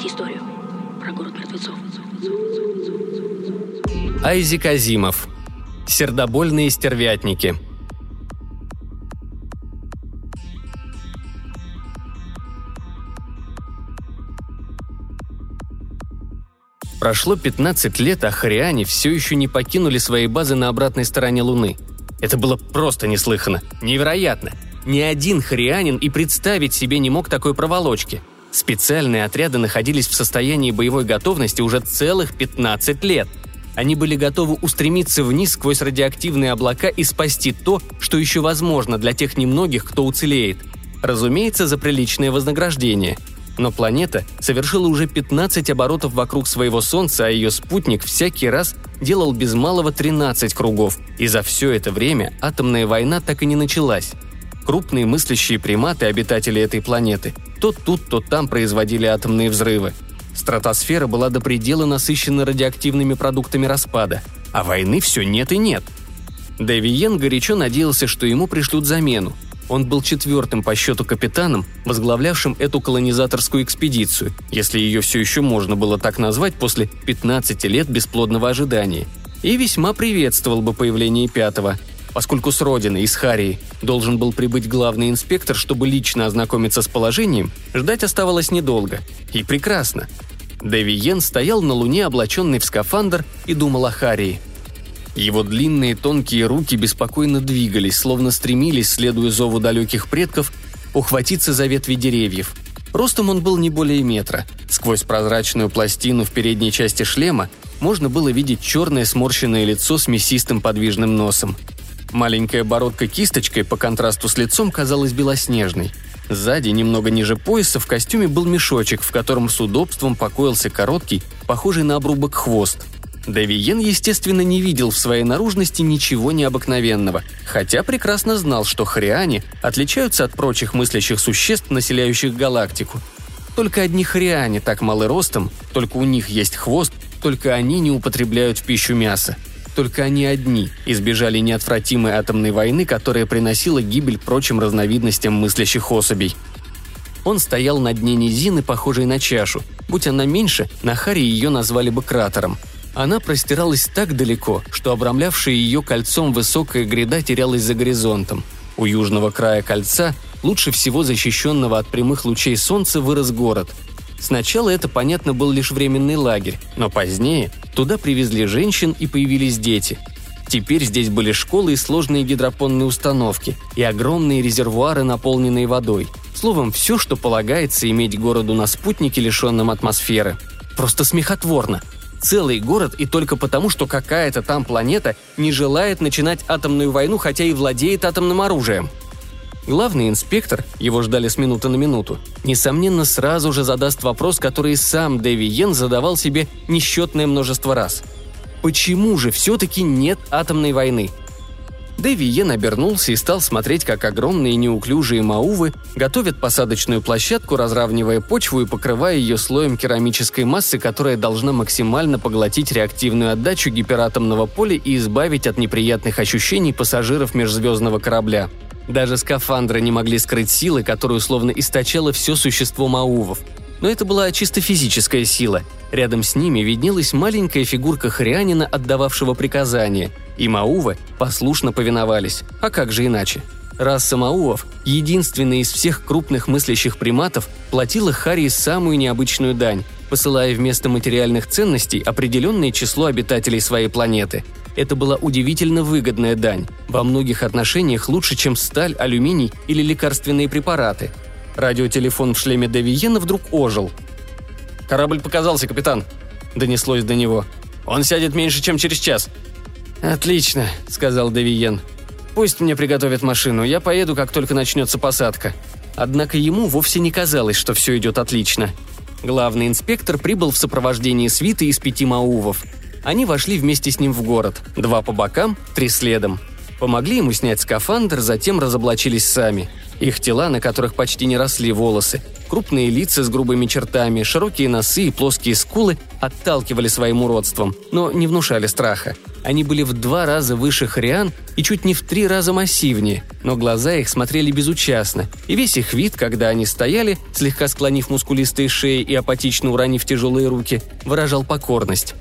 Знаете историю про город мертвецов? Айзек Азимов. Сердобольные стервятники. Прошло 15 лет, а Хариане все еще не покинули свои базы на обратной стороне Луны. Это было просто неслыханно. Невероятно. Ни один харианин и представить себе не мог такой проволочки. Специальные отряды находились в состоянии боевой готовности уже целых 15 лет. Они были готовы устремиться вниз сквозь радиоактивные облака и спасти то, что еще возможно для тех немногих, кто уцелеет. Разумеется, за приличное вознаграждение – но планета совершила уже 15 оборотов вокруг своего Солнца, а ее спутник всякий раз делал без малого 13 кругов, и за все это время атомная война так и не началась. Крупные мыслящие приматы, обитатели этой планеты, то тут, то там производили атомные взрывы. Стратосфера была до предела насыщена радиоактивными продуктами распада, а войны все нет и нет. Дэви Йен горячо надеялся, что ему пришлют замену – он был четвертым по счету капитаном, возглавлявшим эту колонизаторскую экспедицию, если ее все еще можно было так назвать после 15 лет бесплодного ожидания. И весьма приветствовал бы появление пятого, поскольку с родины, из Харии, должен был прибыть главный инспектор, чтобы лично ознакомиться с положением, ждать оставалось недолго. И прекрасно. Дэви Йен стоял на Луне, облаченный в скафандр, и думал о Харии – его длинные тонкие руки беспокойно двигались, словно стремились, следуя зову далеких предков, ухватиться за ветви деревьев. Ростом он был не более метра. Сквозь прозрачную пластину в передней части шлема можно было видеть черное сморщенное лицо с мясистым подвижным носом. Маленькая бородка кисточкой по контрасту с лицом казалась белоснежной. Сзади, немного ниже пояса, в костюме был мешочек, в котором с удобством покоился короткий, похожий на обрубок хвост – Давиен, естественно, не видел в своей наружности ничего необыкновенного, хотя прекрасно знал, что хриане отличаются от прочих мыслящих существ, населяющих галактику. Только одни хриане так малы ростом, только у них есть хвост, только они не употребляют в пищу мясо. Только они одни избежали неотвратимой атомной войны, которая приносила гибель прочим разновидностям мыслящих особей. Он стоял на дне низины, похожей на чашу. Будь она меньше, на Харе ее назвали бы кратером – она простиралась так далеко, что обрамлявшая ее кольцом высокая гряда терялась за горизонтом. У южного края кольца, лучше всего защищенного от прямых лучей солнца, вырос город. Сначала это, понятно, был лишь временный лагерь, но позднее туда привезли женщин и появились дети. Теперь здесь были школы и сложные гидропонные установки, и огромные резервуары, наполненные водой. Словом, все, что полагается иметь городу на спутнике, лишенном атмосферы. Просто смехотворно – целый город и только потому, что какая-то там планета не желает начинать атомную войну, хотя и владеет атомным оружием. Главный инспектор, его ждали с минуты на минуту, несомненно сразу же задаст вопрос, который сам Дэви Йен задавал себе несчетное множество раз. Почему же все-таки нет атомной войны? Дэви Йен обернулся и стал смотреть, как огромные неуклюжие маувы готовят посадочную площадку, разравнивая почву и покрывая ее слоем керамической массы, которая должна максимально поглотить реактивную отдачу гиператомного поля и избавить от неприятных ощущений пассажиров межзвездного корабля. Даже скафандры не могли скрыть силы, которую словно источало все существо маувов. Но это была чисто физическая сила. Рядом с ними виднелась маленькая фигурка хрянина, отдававшего приказания – и Маувы послушно повиновались. А как же иначе? Раса Маувов, единственная из всех крупных мыслящих приматов, платила Харри самую необычную дань, посылая вместо материальных ценностей определенное число обитателей своей планеты. Это была удивительно выгодная дань, во многих отношениях лучше, чем сталь, алюминий или лекарственные препараты. Радиотелефон в шлеме Девиена вдруг ожил. «Корабль показался, капитан», — донеслось до него. «Он сядет меньше, чем через час. «Отлично», — сказал Девиен. «Пусть мне приготовят машину, я поеду, как только начнется посадка». Однако ему вовсе не казалось, что все идет отлично. Главный инспектор прибыл в сопровождении свиты из пяти маувов. Они вошли вместе с ним в город, два по бокам, три следом. Помогли ему снять скафандр, затем разоблачились сами. Их тела, на которых почти не росли волосы, крупные лица с грубыми чертами, широкие носы и плоские скулы отталкивали своим уродством, но не внушали страха – Они были в два раза выше Хриан и чуть не в три раза массивнее, но глаза их смотрели безучастно, и весь их вид, когда они стояли, слегка склонив мускулистые шеи и апатично уронив тяжелые руки, выражал покорность.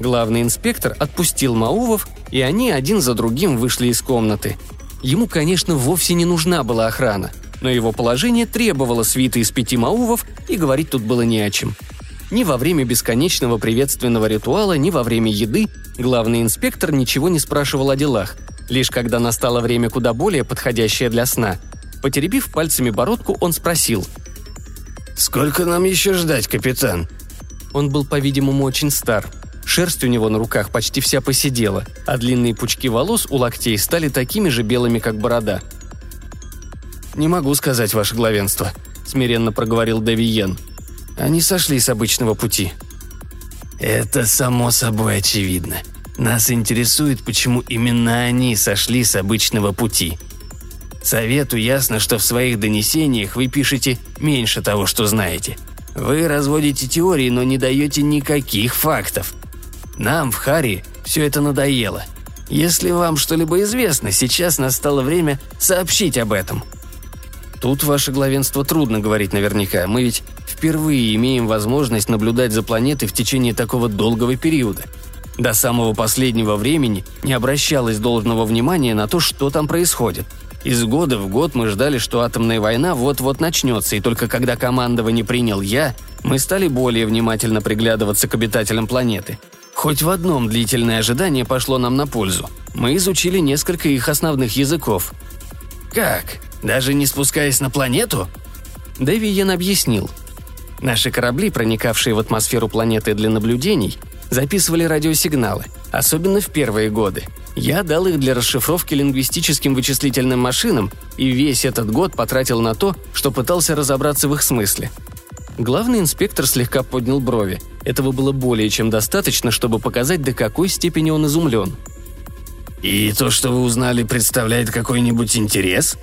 Главный инспектор отпустил Маувов, и они один за другим вышли из комнаты. Ему, конечно, вовсе не нужна была охрана, но его положение требовало свиты из пяти Маувов, и говорить тут было не о чем – ни во время бесконечного приветственного ритуала, ни во время еды главный инспектор ничего не спрашивал о делах. Лишь когда настало время куда более подходящее для сна. Потеребив пальцами бородку, он спросил. «Сколько нам еще ждать, капитан?» Он был, по-видимому, очень стар. Шерсть у него на руках почти вся посидела, а длинные пучки волос у локтей стали такими же белыми, как борода. «Не могу сказать, ваше главенство», — смиренно проговорил Давиен. Они сошли с обычного пути. Это само собой очевидно. Нас интересует, почему именно они сошли с обычного пути. Совету ясно, что в своих донесениях вы пишете меньше того, что знаете. Вы разводите теории, но не даете никаких фактов. Нам в Харе все это надоело. Если вам что-либо известно, сейчас настало время сообщить об этом – Тут, ваше главенство, трудно говорить наверняка. Мы ведь впервые имеем возможность наблюдать за планетой в течение такого долгого периода. До самого последнего времени не обращалось должного внимания на то, что там происходит. Из года в год мы ждали, что атомная война вот-вот начнется, и только когда командование принял я, мы стали более внимательно приглядываться к обитателям планеты. Хоть в одном длительное ожидание пошло нам на пользу. Мы изучили несколько их основных языков. «Как?» Даже не спускаясь на планету?» Дэви Йен объяснил. Наши корабли, проникавшие в атмосферу планеты для наблюдений, записывали радиосигналы, особенно в первые годы. Я дал их для расшифровки лингвистическим вычислительным машинам и весь этот год потратил на то, что пытался разобраться в их смысле. Главный инспектор слегка поднял брови. Этого было более чем достаточно, чтобы показать, до какой степени он изумлен. «И то, что вы узнали, представляет какой-нибудь интерес?»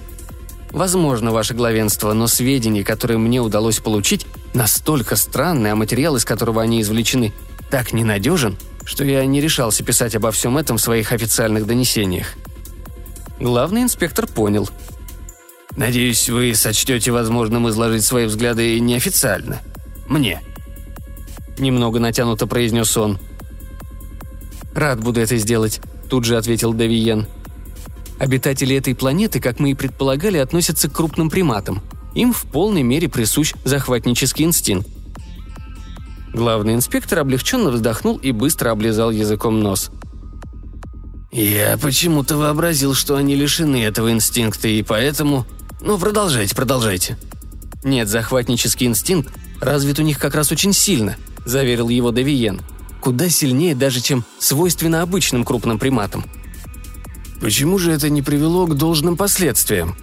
Возможно, ваше главенство, но сведения, которые мне удалось получить, настолько странны, а материал, из которого они извлечены, так ненадежен, что я не решался писать обо всем этом в своих официальных донесениях. Главный инспектор понял. «Надеюсь, вы сочтете возможным изложить свои взгляды неофициально. Мне». Немного натянуто произнес он. «Рад буду это сделать», – тут же ответил Давиен. Обитатели этой планеты, как мы и предполагали, относятся к крупным приматам. Им в полной мере присущ захватнический инстинкт. Главный инспектор облегченно вздохнул и быстро облизал языком нос. «Я почему-то вообразил, что они лишены этого инстинкта, и поэтому... Ну, продолжайте, продолжайте». «Нет, захватнический инстинкт развит у них как раз очень сильно», – заверил его Давиен. «Куда сильнее даже, чем свойственно обычным крупным приматам. Почему же это не привело к должным последствиям?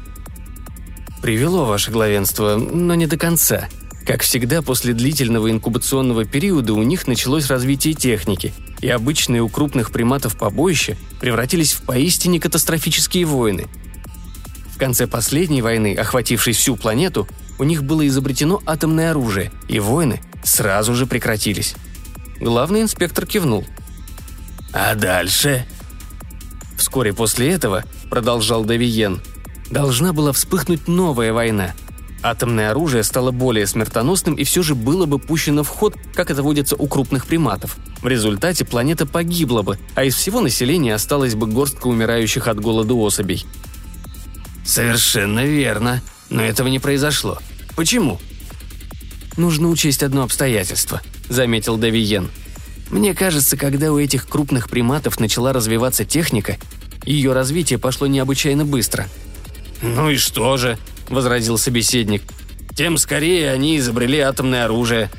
Привело, ваше главенство, но не до конца. Как всегда, после длительного инкубационного периода у них началось развитие техники, и обычные у крупных приматов побоища превратились в поистине катастрофические войны. В конце последней войны, охватившей всю планету, у них было изобретено атомное оружие, и войны сразу же прекратились. Главный инспектор кивнул. «А дальше?» Вскоре после этого, продолжал Давиен, должна была вспыхнуть новая война. Атомное оружие стало более смертоносным и все же было бы пущено в ход, как это водится у крупных приматов. В результате планета погибла бы, а из всего населения осталась бы горстка умирающих от голода особей. «Совершенно верно. Но этого не произошло. Почему?» «Нужно учесть одно обстоятельство», — заметил Давиен – мне кажется, когда у этих крупных приматов начала развиваться техника, ее развитие пошло необычайно быстро. «Ну и что же?» – возразил собеседник. «Тем скорее они изобрели атомное оружие».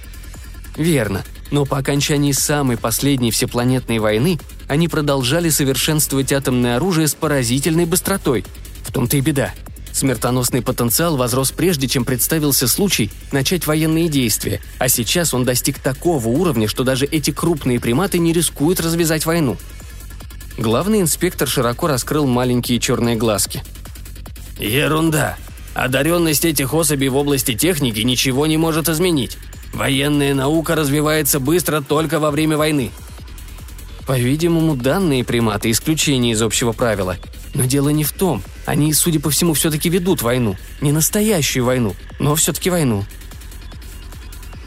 «Верно. Но по окончании самой последней всепланетной войны они продолжали совершенствовать атомное оружие с поразительной быстротой. В том-то и беда. Смертоносный потенциал возрос прежде, чем представился случай начать военные действия, а сейчас он достиг такого уровня, что даже эти крупные приматы не рискуют развязать войну. Главный инспектор широко раскрыл маленькие черные глазки. «Ерунда. Одаренность этих особей в области техники ничего не может изменить. Военная наука развивается быстро только во время войны. По-видимому, данные приматы – исключение из общего правила. Но дело не в том. Они, судя по всему, все-таки ведут войну. Не настоящую войну, но все-таки войну.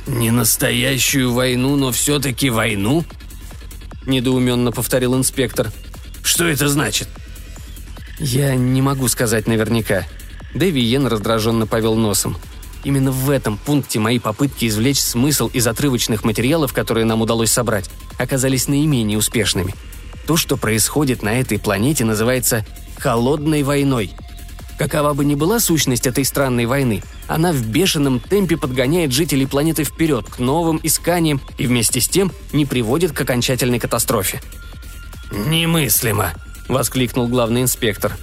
«Не настоящую войну, но все-таки войну?» – недоуменно повторил инспектор. «Что это значит?» «Я не могу сказать наверняка». Дэви Йен раздраженно повел носом. Именно в этом пункте мои попытки извлечь смысл из отрывочных материалов, которые нам удалось собрать, оказались наименее успешными. То, что происходит на этой планете, называется «холодной войной». Какова бы ни была сущность этой странной войны, она в бешеном темпе подгоняет жителей планеты вперед к новым исканиям и вместе с тем не приводит к окончательной катастрофе. «Немыслимо!» – воскликнул главный инспектор.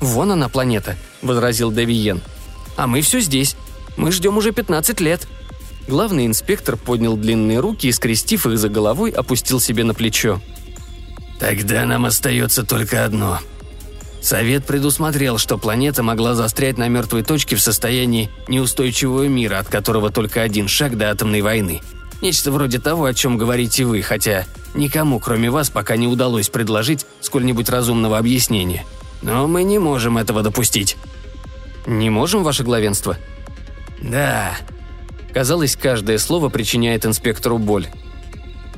«Вон она планета», – возразил Девиен. «А мы все здесь. Мы ждем уже 15 лет». Главный инспектор поднял длинные руки и, скрестив их за головой, опустил себе на плечо. «Тогда нам остается только одно. Совет предусмотрел, что планета могла застрять на мертвой точке в состоянии неустойчивого мира, от которого только один шаг до атомной войны. Нечто вроде того, о чем говорите вы, хотя никому, кроме вас, пока не удалось предложить сколь-нибудь разумного объяснения. Но мы не можем этого допустить». «Не можем, ваше главенство?» «Да». Казалось, каждое слово причиняет инспектору боль.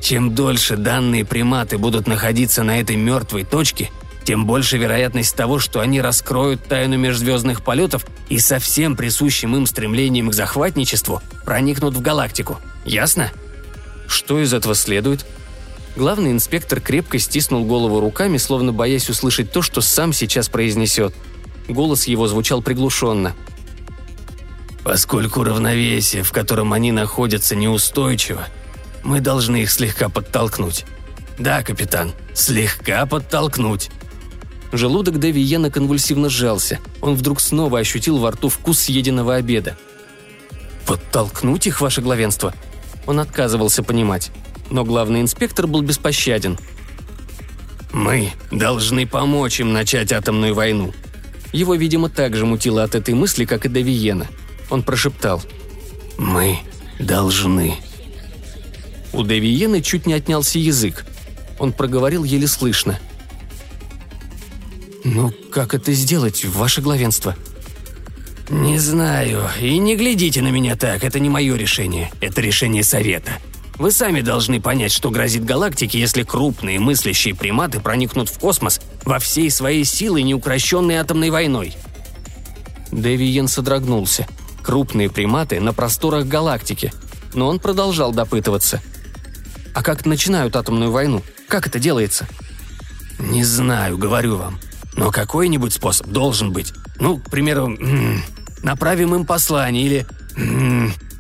«Чем дольше данные приматы будут находиться на этой мертвой точке, тем больше вероятность того, что они раскроют тайну межзвездных полетов и со всем присущим им стремлением к захватничеству проникнут в галактику. Ясно? Что из этого следует? Главный инспектор крепко стиснул голову руками, словно боясь услышать то, что сам сейчас произнесет. Голос его звучал приглушенно – Поскольку равновесие, в котором они находятся, неустойчиво, мы должны их слегка подтолкнуть. Да, капитан, слегка подтолкнуть. Желудок Дэви Йена конвульсивно сжался. Он вдруг снова ощутил во рту вкус съеденного обеда. «Подтолкнуть их, ваше главенство?» Он отказывался понимать. Но главный инспектор был беспощаден. «Мы должны помочь им начать атомную войну». Его, видимо, так же мутило от этой мысли, как и Давиена – он прошептал. «Мы должны». У Девиены чуть не отнялся язык. Он проговорил еле слышно. «Ну, как это сделать, ваше главенство?» «Не знаю. И не глядите на меня так, это не мое решение. Это решение Совета. Вы сами должны понять, что грозит галактике, если крупные мыслящие приматы проникнут в космос во всей своей силой, неукрощенной атомной войной». Дэвиен содрогнулся – крупные приматы на просторах галактики. Но он продолжал допытываться. А как начинают атомную войну? Как это делается? Не знаю, говорю вам. Но какой-нибудь способ должен быть. Ну, к примеру, направим им послание или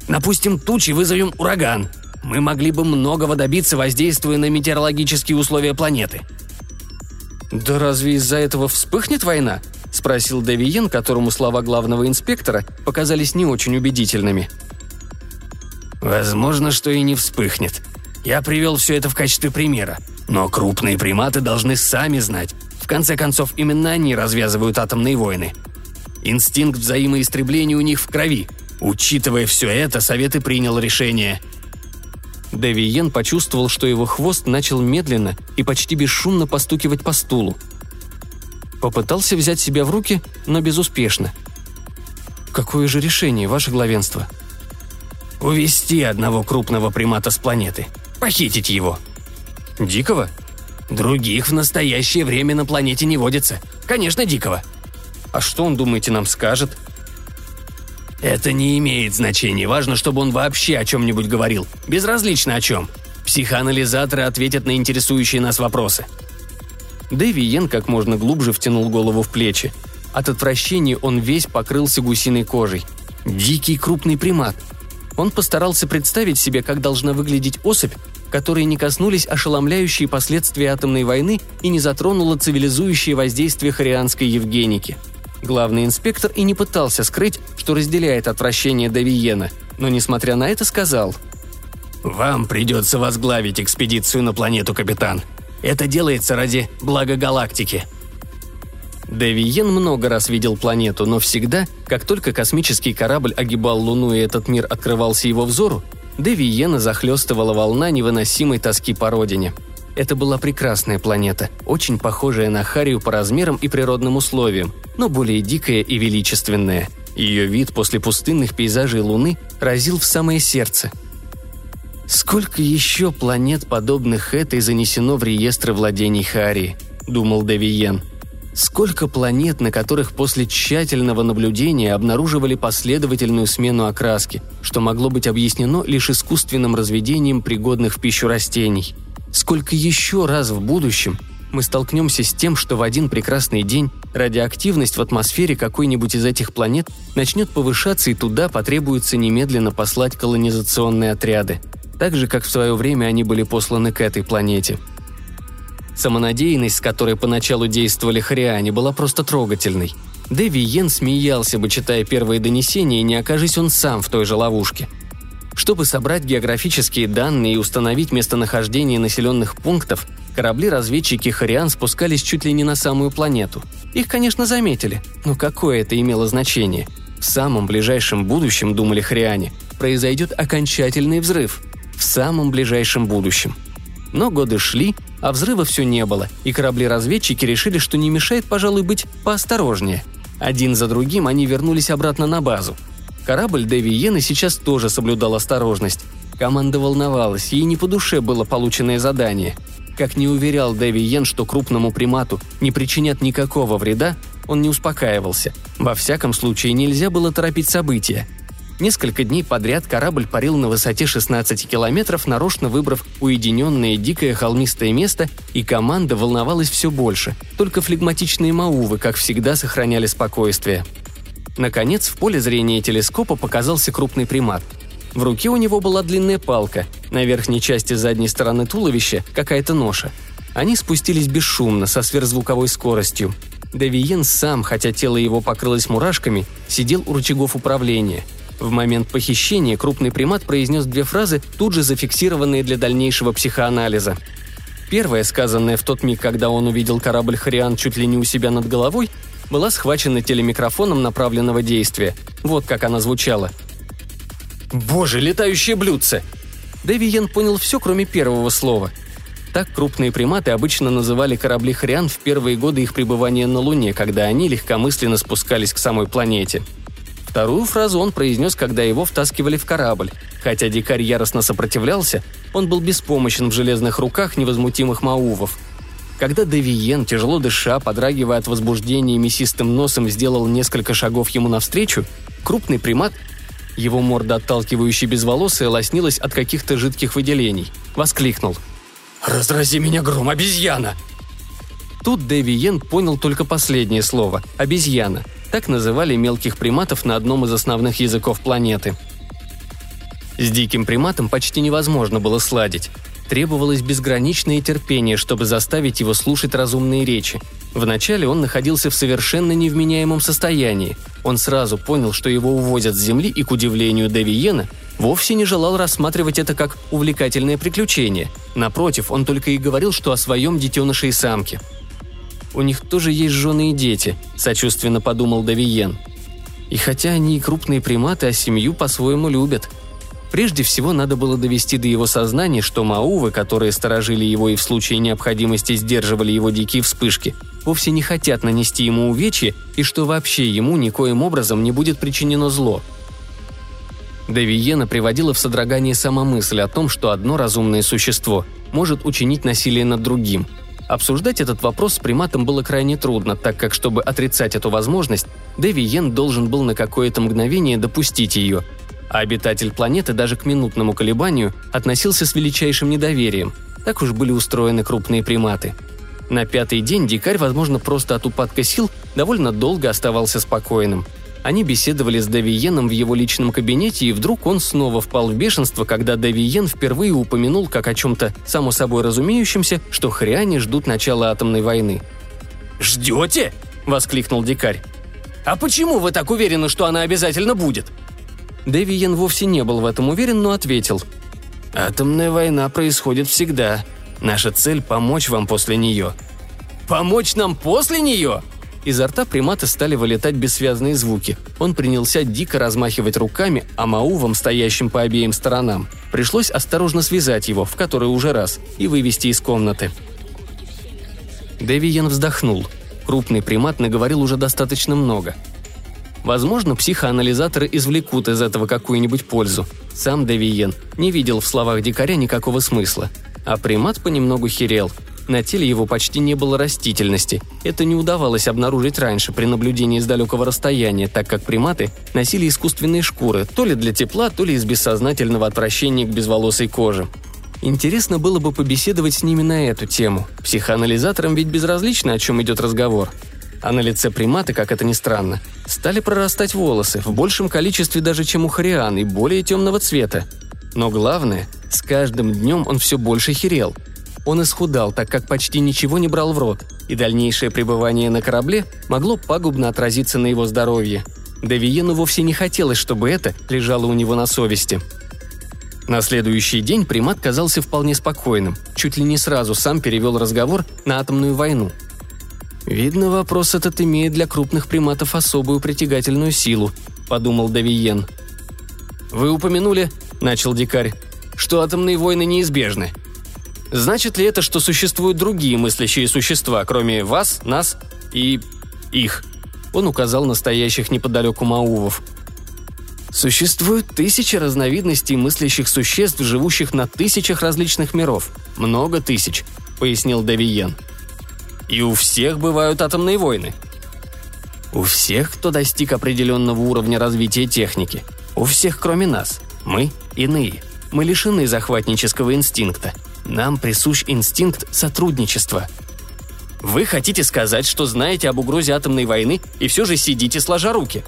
напустим тучи, вызовем ураган. Мы могли бы многого добиться, воздействуя на метеорологические условия планеты. Да разве из-за этого вспыхнет война? – спросил Девиен, которому слова главного инспектора показались не очень убедительными. «Возможно, что и не вспыхнет. Я привел все это в качестве примера. Но крупные приматы должны сами знать. В конце концов, именно они развязывают атомные войны. Инстинкт взаимоистребления у них в крови. Учитывая все это, Совет и принял решение – Девиен почувствовал, что его хвост начал медленно и почти бесшумно постукивать по стулу. Попытался взять себя в руки, но безуспешно. «Какое же решение, ваше главенство?» «Увести одного крупного примата с планеты. Похитить его». «Дикого?» «Других в настоящее время на планете не водится. Конечно, дикого». «А что он, думаете, нам скажет?» «Это не имеет значения. Важно, чтобы он вообще о чем-нибудь говорил. Безразлично о чем. Психоанализаторы ответят на интересующие нас вопросы. Дэви Йен как можно глубже втянул голову в плечи. От отвращения он весь покрылся гусиной кожей. Дикий крупный примат. Он постарался представить себе, как должна выглядеть особь, которой не коснулись ошеломляющие последствия атомной войны и не затронуло цивилизующее воздействие хорианской Евгеники. Главный инспектор и не пытался скрыть, что разделяет отвращение Давиена, но, несмотря на это, сказал «Вам придется возглавить экспедицию на планету, капитан. Это делается ради блага галактики». Девиен много раз видел планету, но всегда, как только космический корабль огибал Луну и этот мир открывался его взору, Девиена захлестывала волна невыносимой тоски по родине. Это была прекрасная планета, очень похожая на Харию по размерам и природным условиям, но более дикая и величественная. Ее вид после пустынных пейзажей Луны разил в самое сердце. «Сколько еще планет, подобных этой, занесено в реестры владений Харии?» – думал Девиен. Сколько планет, на которых после тщательного наблюдения обнаруживали последовательную смену окраски, что могло быть объяснено лишь искусственным разведением пригодных в пищу растений – Сколько еще раз в будущем мы столкнемся с тем, что в один прекрасный день радиоактивность в атмосфере какой-нибудь из этих планет начнет повышаться и туда потребуется немедленно послать колонизационные отряды, так же, как в свое время они были посланы к этой планете. Самонадеянность, с которой поначалу действовали хриане, была просто трогательной. Дэви Йен смеялся бы, читая первые донесения, не окажись он сам в той же ловушке – чтобы собрать географические данные и установить местонахождение населенных пунктов, корабли-разведчики Хариан спускались чуть ли не на самую планету. Их, конечно, заметили, но какое это имело значение? В самом ближайшем будущем, думали Хриане, произойдет окончательный взрыв. В самом ближайшем будущем. Но годы шли, а взрыва все не было, и корабли-разведчики решили, что не мешает, пожалуй, быть поосторожнее. Один за другим они вернулись обратно на базу – Корабль Дэви Йена сейчас тоже соблюдал осторожность. Команда волновалась, ей не по душе было полученное задание. Как не уверял Дэви Йен, что крупному примату не причинят никакого вреда, он не успокаивался. Во всяком случае, нельзя было торопить события. Несколько дней подряд корабль парил на высоте 16 километров, нарочно выбрав уединенное дикое холмистое место, и команда волновалась все больше. Только флегматичные маувы, как всегда, сохраняли спокойствие – Наконец, в поле зрения телескопа показался крупный примат. В руке у него была длинная палка, на верхней части задней стороны туловища какая-то ноша. Они спустились бесшумно, со сверхзвуковой скоростью. Девиен сам, хотя тело его покрылось мурашками, сидел у рычагов управления. В момент похищения крупный примат произнес две фразы, тут же зафиксированные для дальнейшего психоанализа. Первая, сказанная в тот миг, когда он увидел корабль «Хариан» чуть ли не у себя над головой, была схвачена телемикрофоном направленного действия. Вот как она звучала. «Боже, летающее блюдце!» Дэвиен понял все, кроме первого слова. Так крупные приматы обычно называли корабли Хриан в первые годы их пребывания на Луне, когда они легкомысленно спускались к самой планете. Вторую фразу он произнес, когда его втаскивали в корабль. Хотя дикарь яростно сопротивлялся, он был беспомощен в железных руках невозмутимых маувов – когда Девиен, тяжело дыша, подрагивая от возбуждения мясистым носом, сделал несколько шагов ему навстречу, крупный примат, его морда отталкивающая безволосая, лоснилась от каких-то жидких выделений, воскликнул. «Разрази меня гром, обезьяна!» Тут Дэви понял только последнее слово – «обезьяна». Так называли мелких приматов на одном из основных языков планеты. С диким приматом почти невозможно было сладить требовалось безграничное терпение, чтобы заставить его слушать разумные речи. Вначале он находился в совершенно невменяемом состоянии. Он сразу понял, что его увозят с земли и, к удивлению Девиена, вовсе не желал рассматривать это как увлекательное приключение. Напротив, он только и говорил, что о своем детеныше и самке. «У них тоже есть жены и дети», – сочувственно подумал Девиен. «И хотя они и крупные приматы, а семью по-своему любят», – Прежде всего надо было довести до его сознания, что маувы, которые сторожили его и в случае необходимости сдерживали его дикие вспышки, вовсе не хотят нанести ему увечья и что вообще ему никоим образом не будет причинено зло. Девиена приводила в содрогание сама мысль о том, что одно разумное существо может учинить насилие над другим. Обсуждать этот вопрос с приматом было крайне трудно, так как, чтобы отрицать эту возможность, Девиен должен был на какое-то мгновение допустить ее – а обитатель планеты даже к минутному колебанию относился с величайшим недоверием. Так уж были устроены крупные приматы. На пятый день дикарь, возможно, просто от упадка сил, довольно долго оставался спокойным. Они беседовали с Давиеном в его личном кабинете, и вдруг он снова впал в бешенство, когда Давиен впервые упомянул, как о чем-то само собой разумеющемся, что хряне ждут начала атомной войны. «Ждете?» – воскликнул дикарь. «А почему вы так уверены, что она обязательно будет?» Дэвиен вовсе не был в этом уверен, но ответил. «Атомная война происходит всегда. Наша цель – помочь вам после нее». «Помочь нам после нее?» Изо рта примата стали вылетать бессвязные звуки. Он принялся дико размахивать руками, а Маувам, стоящим по обеим сторонам, пришлось осторожно связать его, в который уже раз, и вывести из комнаты. Дэвиен вздохнул. Крупный примат наговорил уже достаточно много. Возможно, психоанализаторы извлекут из этого какую-нибудь пользу. Сам Дэвиен не видел в словах дикаря никакого смысла. А примат понемногу херел – на теле его почти не было растительности. Это не удавалось обнаружить раньше при наблюдении с далекого расстояния, так как приматы носили искусственные шкуры, то ли для тепла, то ли из бессознательного отвращения к безволосой коже. Интересно было бы побеседовать с ними на эту тему. Психоанализаторам ведь безразлично, о чем идет разговор. А на лице примата, как это ни странно, стали прорастать волосы, в большем количестве даже, чем у Хариан, и более темного цвета. Но главное, с каждым днем он все больше херел – он исхудал, так как почти ничего не брал в рот, и дальнейшее пребывание на корабле могло пагубно отразиться на его здоровье. Давиену вовсе не хотелось, чтобы это лежало у него на совести. На следующий день примат казался вполне спокойным, чуть ли не сразу сам перевел разговор на атомную войну. «Видно, вопрос этот имеет для крупных приматов особую притягательную силу», – подумал Давиен. «Вы упомянули», – начал дикарь, – «что атомные войны неизбежны. Значит ли это, что существуют другие мыслящие существа, кроме вас, нас и их? Он указал на стоящих неподалеку Маувов. Существует тысячи разновидностей мыслящих существ, живущих на тысячах различных миров. Много тысяч, пояснил Давиен. И у всех бывают атомные войны. У всех, кто достиг определенного уровня развития техники. У всех, кроме нас. Мы иные. Мы лишены захватнического инстинкта. Нам присущ инстинкт сотрудничества. Вы хотите сказать, что знаете об угрозе атомной войны и все же сидите сложа руки?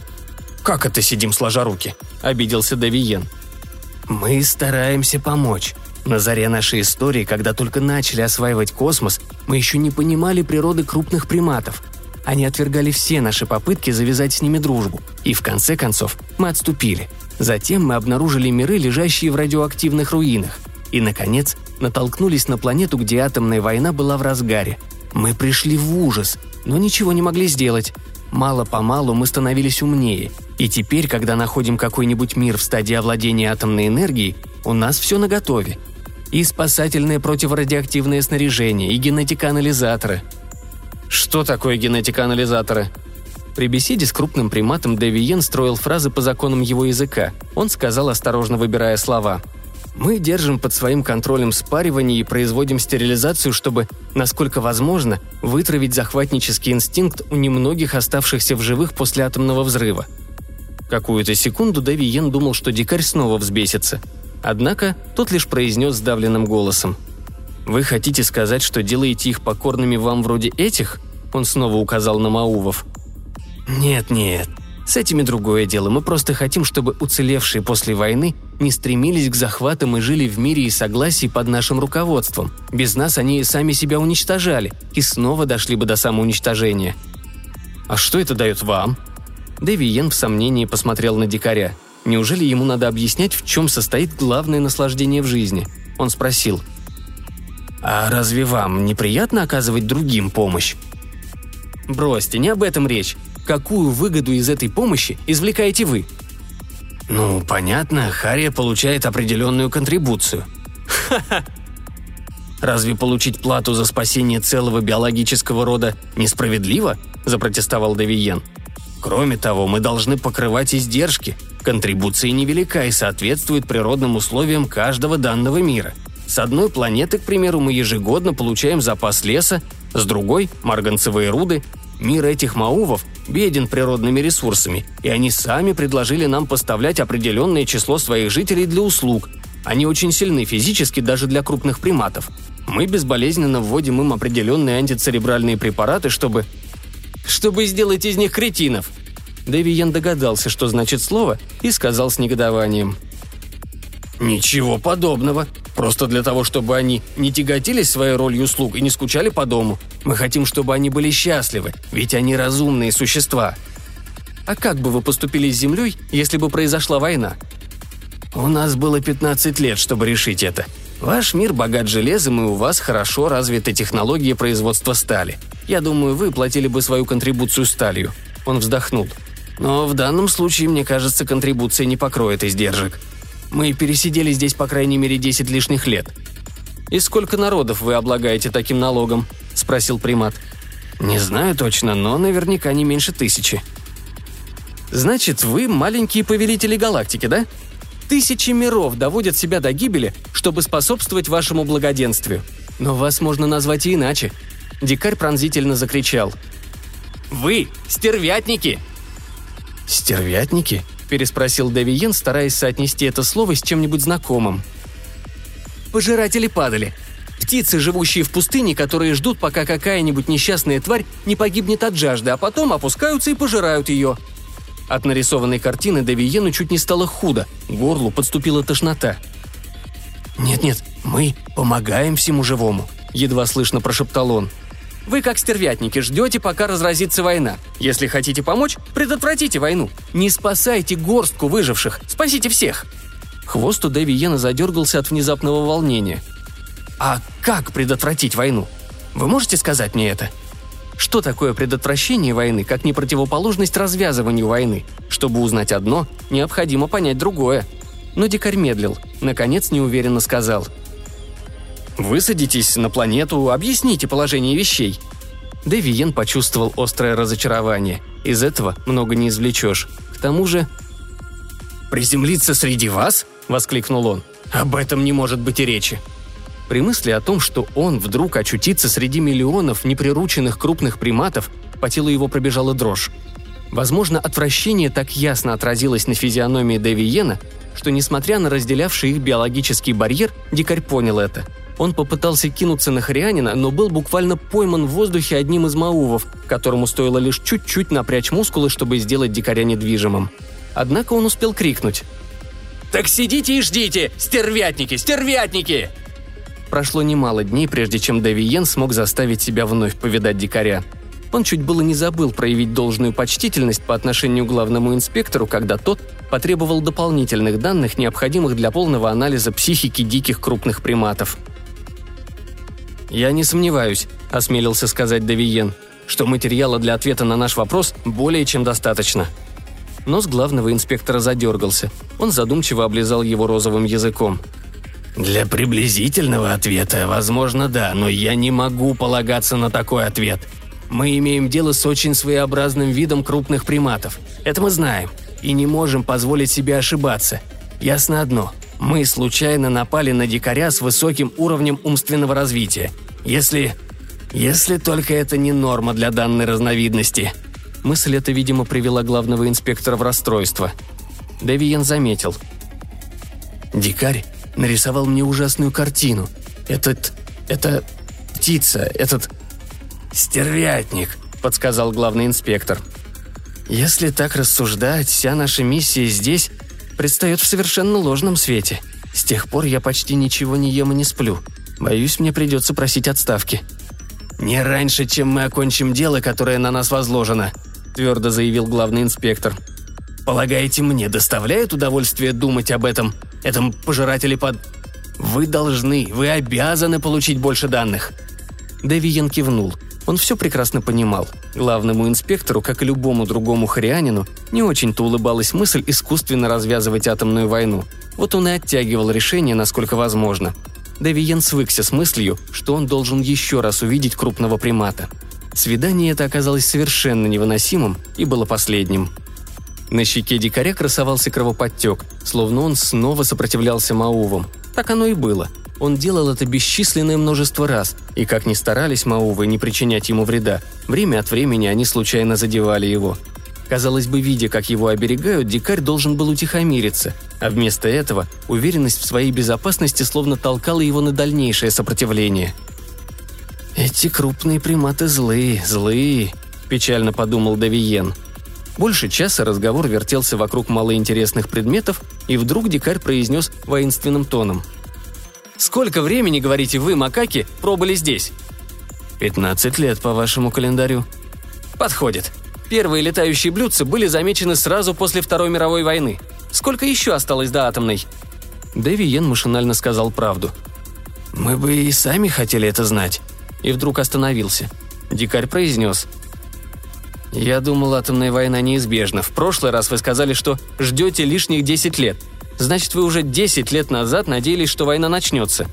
Как это сидим сложа руки? Обиделся Давиен. Мы стараемся помочь. На заре нашей истории, когда только начали осваивать космос, мы еще не понимали природы крупных приматов. Они отвергали все наши попытки завязать с ними дружбу. И в конце концов мы отступили. Затем мы обнаружили миры, лежащие в радиоактивных руинах. И, наконец, натолкнулись на планету, где атомная война была в разгаре. Мы пришли в ужас, но ничего не могли сделать. Мало-помалу мы становились умнее, и теперь, когда находим какой-нибудь мир в стадии овладения атомной энергией, у нас все наготове. И спасательное противорадиоактивное снаряжение, и генетикоанализаторы. Что такое генетикоанализаторы? При беседе с крупным приматом Дэвиен строил фразы по законам его языка. Он сказал, осторожно выбирая слова – мы держим под своим контролем спаривание и производим стерилизацию, чтобы, насколько возможно, вытравить захватнический инстинкт у немногих оставшихся в живых после атомного взрыва. Какую-то секунду Дэви думал, что дикарь снова взбесится. Однако тот лишь произнес сдавленным голосом. «Вы хотите сказать, что делаете их покорными вам вроде этих?» Он снова указал на Маувов. «Нет-нет, с этими другое дело. Мы просто хотим, чтобы уцелевшие после войны не стремились к захватам и жили в мире и согласии под нашим руководством. Без нас они сами себя уничтожали и снова дошли бы до самоуничтожения. А что это дает вам? Дэви Йен в сомнении посмотрел на дикаря. Неужели ему надо объяснять, в чем состоит главное наслаждение в жизни? Он спросил. «А разве вам неприятно оказывать другим помощь?» «Бросьте, не об этом речь. Какую выгоду из этой помощи извлекаете вы? Ну, понятно, Хария получает определенную контрибуцию. Ха-ха! Разве получить плату за спасение целого биологического рода несправедливо? запротестовал Давиен. Кроме того, мы должны покрывать издержки. Контрибуция невелика и соответствует природным условиям каждого данного мира. С одной планеты, к примеру, мы ежегодно получаем запас леса, с другой – марганцевые руды, Мир этих маувов беден природными ресурсами, и они сами предложили нам поставлять определенное число своих жителей для услуг. Они очень сильны физически даже для крупных приматов. Мы безболезненно вводим им определенные антицеребральные препараты, чтобы... чтобы сделать из них кретинов. Дэвиен догадался, что значит слово, и сказал с негодованием. «Ничего подобного. Просто для того, чтобы они не тяготились своей ролью слуг и не скучали по дому. Мы хотим, чтобы они были счастливы, ведь они разумные существа. А как бы вы поступили с Землей, если бы произошла война? У нас было 15 лет, чтобы решить это. Ваш мир богат железом, и у вас хорошо развиты технологии производства стали. я думаю, вы платили бы свою контрибуцию сталью». Он вздохнул. «Но в данном случае, мне кажется, контрибуция не покроет издержек. Мы пересидели здесь по крайней мере 10 лишних лет». «И сколько народов вы облагаете таким налогом?» – спросил примат. «Не знаю точно, но наверняка не меньше тысячи». «Значит, вы маленькие повелители галактики, да?» Тысячи миров доводят себя до гибели, чтобы способствовать вашему благоденствию. Но вас можно назвать и иначе. Дикарь пронзительно закричал. «Вы – стервятники!» «Стервятники?» – переспросил Девиен, стараясь соотнести это слово с чем-нибудь знакомым. «Пожиратели падали. Птицы, живущие в пустыне, которые ждут, пока какая-нибудь несчастная тварь не погибнет от жажды, а потом опускаются и пожирают ее», от нарисованной картины Девиену чуть не стало худо, горлу подступила тошнота. «Нет-нет, мы помогаем всему живому», — едва слышно прошептал он. «Вы, как стервятники, ждете, пока разразится война. Если хотите помочь, предотвратите войну. Не спасайте горстку выживших, спасите всех!» Хвост у Дэви Йена задергался от внезапного волнения. «А как предотвратить войну? Вы можете сказать мне это?» Что такое предотвращение войны, как не противоположность развязыванию войны? Чтобы узнать одно, необходимо понять другое. Но дикарь медлил, наконец неуверенно сказал. «Высадитесь на планету, объясните положение вещей». Дэвиен почувствовал острое разочарование. Из этого много не извлечешь. К тому же... «Приземлиться среди вас?» – воскликнул он. «Об этом не может быть и речи. При мысли о том, что он вдруг очутится среди миллионов неприрученных крупных приматов, по телу его пробежала дрожь. Возможно, отвращение так ясно отразилось на физиономии Дэви что, несмотря на разделявший их биологический барьер, дикарь понял это. Он попытался кинуться на Хрианина, но был буквально пойман в воздухе одним из маувов, которому стоило лишь чуть-чуть напрячь мускулы, чтобы сделать дикаря недвижимым. Однако он успел крикнуть. «Так сидите и ждите! Стервятники! Стервятники!» Прошло немало дней, прежде чем Давиен смог заставить себя вновь повидать дикаря. Он чуть было не забыл проявить должную почтительность по отношению к главному инспектору, когда тот потребовал дополнительных данных, необходимых для полного анализа психики диких крупных приматов. «Я не сомневаюсь», – осмелился сказать Давиен, «что материала для ответа на наш вопрос более чем достаточно». Нос главного инспектора задергался. Он задумчиво облизал его розовым языком – для приблизительного ответа, возможно, да, но я не могу полагаться на такой ответ. Мы имеем дело с очень своеобразным видом крупных приматов. Это мы знаем. И не можем позволить себе ошибаться. Ясно одно. Мы случайно напали на дикаря с высоким уровнем умственного развития. Если... Если только это не норма для данной разновидности. Мысль эта, видимо, привела главного инспектора в расстройство. Девиен заметил. Дикарь нарисовал мне ужасную картину. Этот... это... птица, этот... «Стервятник», — подсказал главный инспектор. «Если так рассуждать, вся наша миссия здесь предстает в совершенно ложном свете. С тех пор я почти ничего не ем и не сплю. Боюсь, мне придется просить отставки». «Не раньше, чем мы окончим дело, которое на нас возложено», — твердо заявил главный инспектор. «Полагаете, мне доставляет удовольствие думать об этом?» этом пожирателе под... Вы должны, вы обязаны получить больше данных». Дэвиен кивнул. Он все прекрасно понимал. Главному инспектору, как и любому другому харианину, не очень-то улыбалась мысль искусственно развязывать атомную войну. Вот он и оттягивал решение, насколько возможно. Дэвиен свыкся с мыслью, что он должен еще раз увидеть крупного примата. Свидание это оказалось совершенно невыносимым и было последним – на щеке дикаря красовался кровоподтек, словно он снова сопротивлялся Маувам. Так оно и было. Он делал это бесчисленное множество раз, и как ни старались Маувы не причинять ему вреда, время от времени они случайно задевали его. Казалось бы, видя, как его оберегают, дикарь должен был утихомириться, а вместо этого уверенность в своей безопасности словно толкала его на дальнейшее сопротивление. «Эти крупные приматы злые, злые», – печально подумал Давиен – больше часа разговор вертелся вокруг малоинтересных предметов, и вдруг дикарь произнес воинственным тоном. «Сколько времени, говорите вы, макаки, пробыли здесь?» «Пятнадцать лет по вашему календарю». «Подходит. Первые летающие блюдца были замечены сразу после Второй мировой войны. Сколько еще осталось до атомной?» Дэви Йен машинально сказал правду. «Мы бы и сами хотели это знать». И вдруг остановился. Дикарь произнес. «Я думал, атомная война неизбежна. В прошлый раз вы сказали, что ждете лишних 10 лет. Значит, вы уже 10 лет назад надеялись, что война начнется».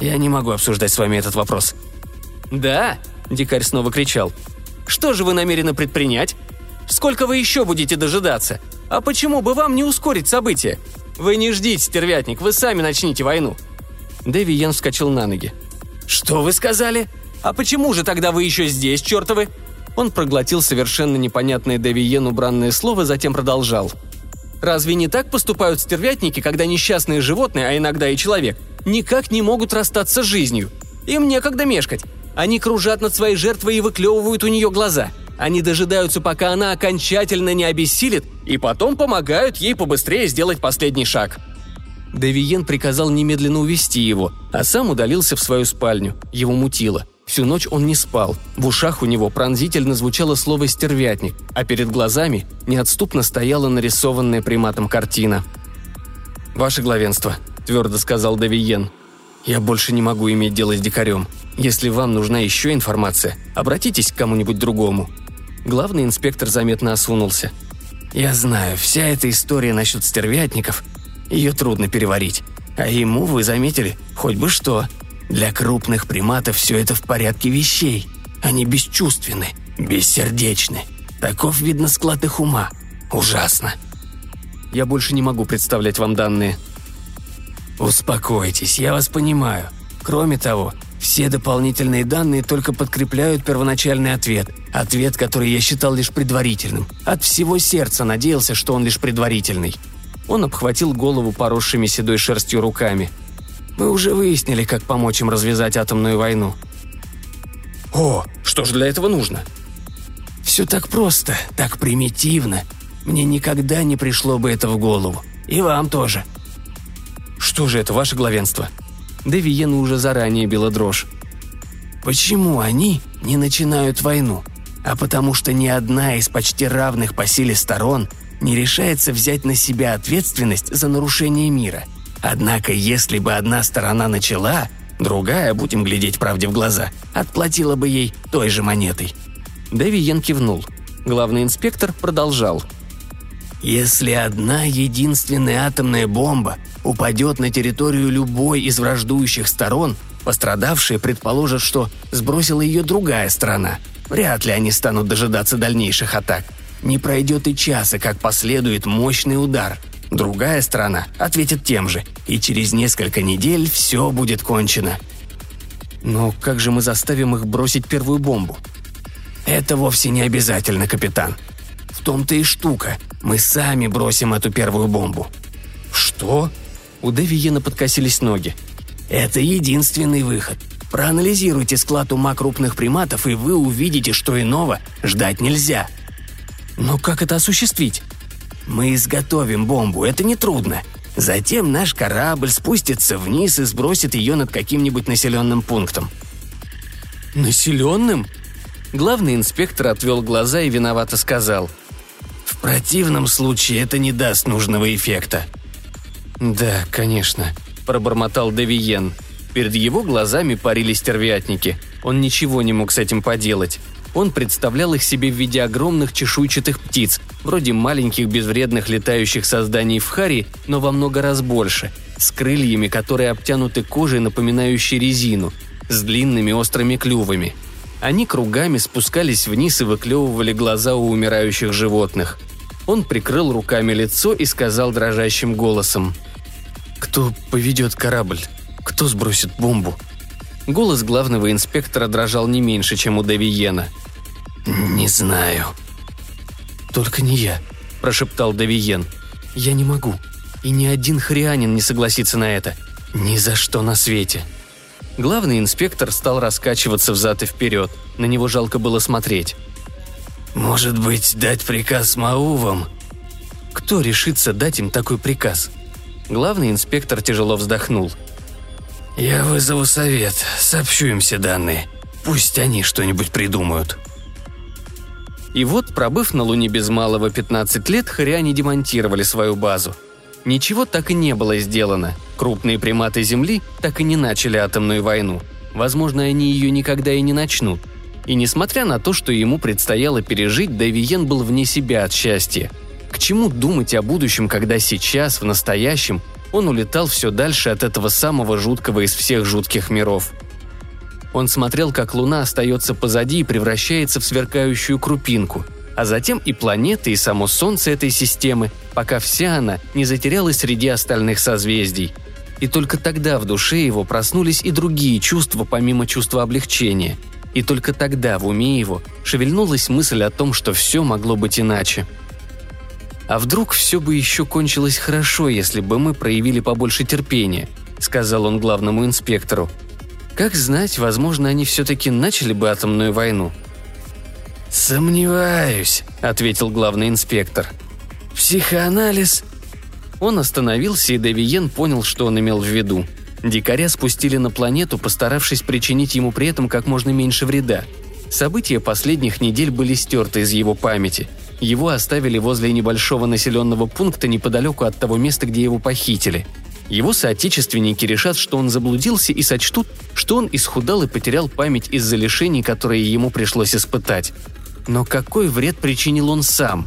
«Я не могу обсуждать с вами этот вопрос». «Да?» – дикарь снова кричал. «Что же вы намерены предпринять? Сколько вы еще будете дожидаться? А почему бы вам не ускорить события? Вы не ждите, стервятник, вы сами начните войну». Дэви Йен вскочил на ноги. «Что вы сказали? А почему же тогда вы еще здесь, чертовы?» Он проглотил совершенно непонятное Дэви Йену бранное слово, затем продолжал. «Разве не так поступают стервятники, когда несчастные животные, а иногда и человек, никак не могут расстаться с жизнью? Им некогда мешкать. Они кружат над своей жертвой и выклевывают у нее глаза. Они дожидаются, пока она окончательно не обессилит, и потом помогают ей побыстрее сделать последний шаг. Девиен приказал немедленно увести его, а сам удалился в свою спальню. Его мутило. Всю ночь он не спал. В ушах у него пронзительно звучало слово «стервятник», а перед глазами неотступно стояла нарисованная приматом картина. «Ваше главенство», – твердо сказал Давиен. «Я больше не могу иметь дело с дикарем. Если вам нужна еще информация, обратитесь к кому-нибудь другому. Главный инспектор заметно осунулся. «Я знаю, вся эта история насчет стервятников, ее трудно переварить. А ему, вы заметили, хоть бы что. Для крупных приматов все это в порядке вещей. Они бесчувственны, бессердечны. Таков, видно, склад их ума. Ужасно. Я больше не могу представлять вам данные. Успокойтесь, я вас понимаю. Кроме того, все дополнительные данные только подкрепляют первоначальный ответ. Ответ, который я считал лишь предварительным. От всего сердца надеялся, что он лишь предварительный. Он обхватил голову поросшими седой шерстью руками. Мы уже выяснили, как помочь им развязать атомную войну. О, что же для этого нужно? Все так просто, так примитивно. Мне никогда не пришло бы это в голову. И вам тоже. Что же это, ваше главенство? Девиену уже заранее била дрожь. Почему они не начинают войну? А потому что ни одна из почти равных по силе сторон не решается взять на себя ответственность за нарушение мира. Однако, если бы одна сторона начала, другая, будем глядеть правде в глаза, отплатила бы ей той же монетой. Дэви кивнул. Главный инспектор продолжал. «Если одна единственная атомная бомба упадет на территорию любой из враждующих сторон, пострадавшие предположат, что сбросила ее другая страна. Вряд ли они станут дожидаться дальнейших атак. Не пройдет и часа, как последует мощный удар. Другая страна ответит тем же, и через несколько недель все будет кончено. Но как же мы заставим их бросить первую бомбу? Это вовсе не обязательно, капитан. В том-то и штука. Мы сами бросим эту первую бомбу. Что? У Дэви подкосились ноги. Это единственный выход. Проанализируйте склад ума крупных приматов, и вы увидите, что иного ждать нельзя. Но как это осуществить? Мы изготовим бомбу, это нетрудно. Затем наш корабль спустится вниз и сбросит ее над каким-нибудь населенным пунктом. Населенным? Главный инспектор отвел глаза и виновато сказал. В противном случае это не даст нужного эффекта. «Да, конечно», – пробормотал Девиен. Перед его глазами парили стервятники. Он ничего не мог с этим поделать. Он представлял их себе в виде огромных чешуйчатых птиц, вроде маленьких безвредных летающих созданий в харе, но во много раз больше, с крыльями, которые обтянуты кожей, напоминающей резину, с длинными острыми клювами. Они кругами спускались вниз и выклевывали глаза у умирающих животных. Он прикрыл руками лицо и сказал дрожащим голосом – кто поведет корабль? Кто сбросит бомбу? Голос главного инспектора дрожал не меньше, чем у Давиена. «Не знаю». «Только не я», – прошептал Давиен. «Я не могу. И ни один хрианин не согласится на это. Ни за что на свете». Главный инспектор стал раскачиваться взад и вперед. На него жалко было смотреть. «Может быть, дать приказ Маувам?» Кто решится дать им такой приказ? Главный инспектор тяжело вздохнул. «Я вызову совет, сообщу им все данные. Пусть они что-нибудь придумают». И вот, пробыв на Луне без малого 15 лет, хряне демонтировали свою базу. Ничего так и не было сделано. Крупные приматы Земли так и не начали атомную войну. Возможно, они ее никогда и не начнут. И несмотря на то, что ему предстояло пережить, Давиен был вне себя от счастья. К чему думать о будущем, когда сейчас, в настоящем, он улетал все дальше от этого самого жуткого из всех жутких миров. Он смотрел, как Луна остается позади и превращается в сверкающую крупинку, а затем и планеты, и само Солнце этой системы, пока вся она не затерялась среди остальных созвездий. И только тогда в душе его проснулись и другие чувства, помимо чувства облегчения. И только тогда в уме его шевельнулась мысль о том, что все могло быть иначе – «А вдруг все бы еще кончилось хорошо, если бы мы проявили побольше терпения», — сказал он главному инспектору. «Как знать, возможно, они все-таки начали бы атомную войну». «Сомневаюсь», — ответил главный инспектор. «Психоанализ...» Он остановился, и Девиен понял, что он имел в виду. Дикаря спустили на планету, постаравшись причинить ему при этом как можно меньше вреда. События последних недель были стерты из его памяти — его оставили возле небольшого населенного пункта неподалеку от того места, где его похитили. Его соотечественники решат, что он заблудился и сочтут, что он исхудал и потерял память из-за лишений, которые ему пришлось испытать. Но какой вред причинил он сам?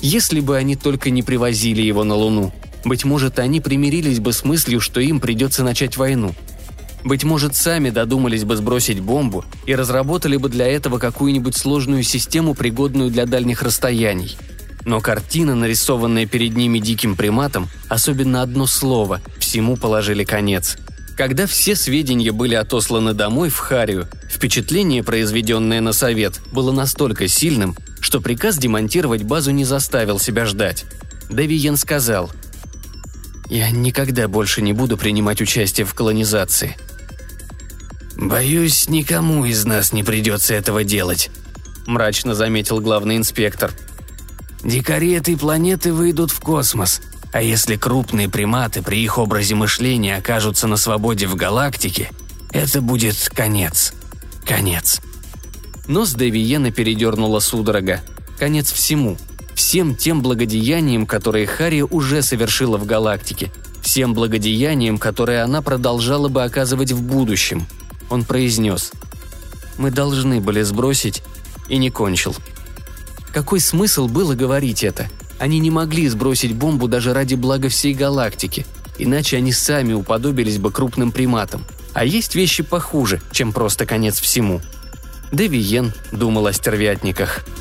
Если бы они только не привозили его на Луну, быть может, они примирились бы с мыслью, что им придется начать войну – быть может, сами додумались бы сбросить бомбу и разработали бы для этого какую-нибудь сложную систему, пригодную для дальних расстояний. Но картина, нарисованная перед ними диким приматом, особенно одно слово, всему положили конец. Когда все сведения были отосланы домой в Харию, впечатление, произведенное на совет, было настолько сильным, что приказ демонтировать базу не заставил себя ждать. Давиен сказал – я никогда больше не буду принимать участие в колонизации. «Боюсь, никому из нас не придется этого делать», – мрачно заметил главный инспектор. «Дикари этой планеты выйдут в космос, а если крупные приматы при их образе мышления окажутся на свободе в галактике, это будет конец. Конец». Нос Девиена передернула судорога. Конец всему. Всем тем благодеяниям, которые Харри уже совершила в галактике. Всем благодеяниям, которые она продолжала бы оказывать в будущем – он произнес. «Мы должны были сбросить» и не кончил. Какой смысл было говорить это? Они не могли сбросить бомбу даже ради блага всей галактики, иначе они сами уподобились бы крупным приматам. А есть вещи похуже, чем просто конец всему. Девиен думал о стервятниках –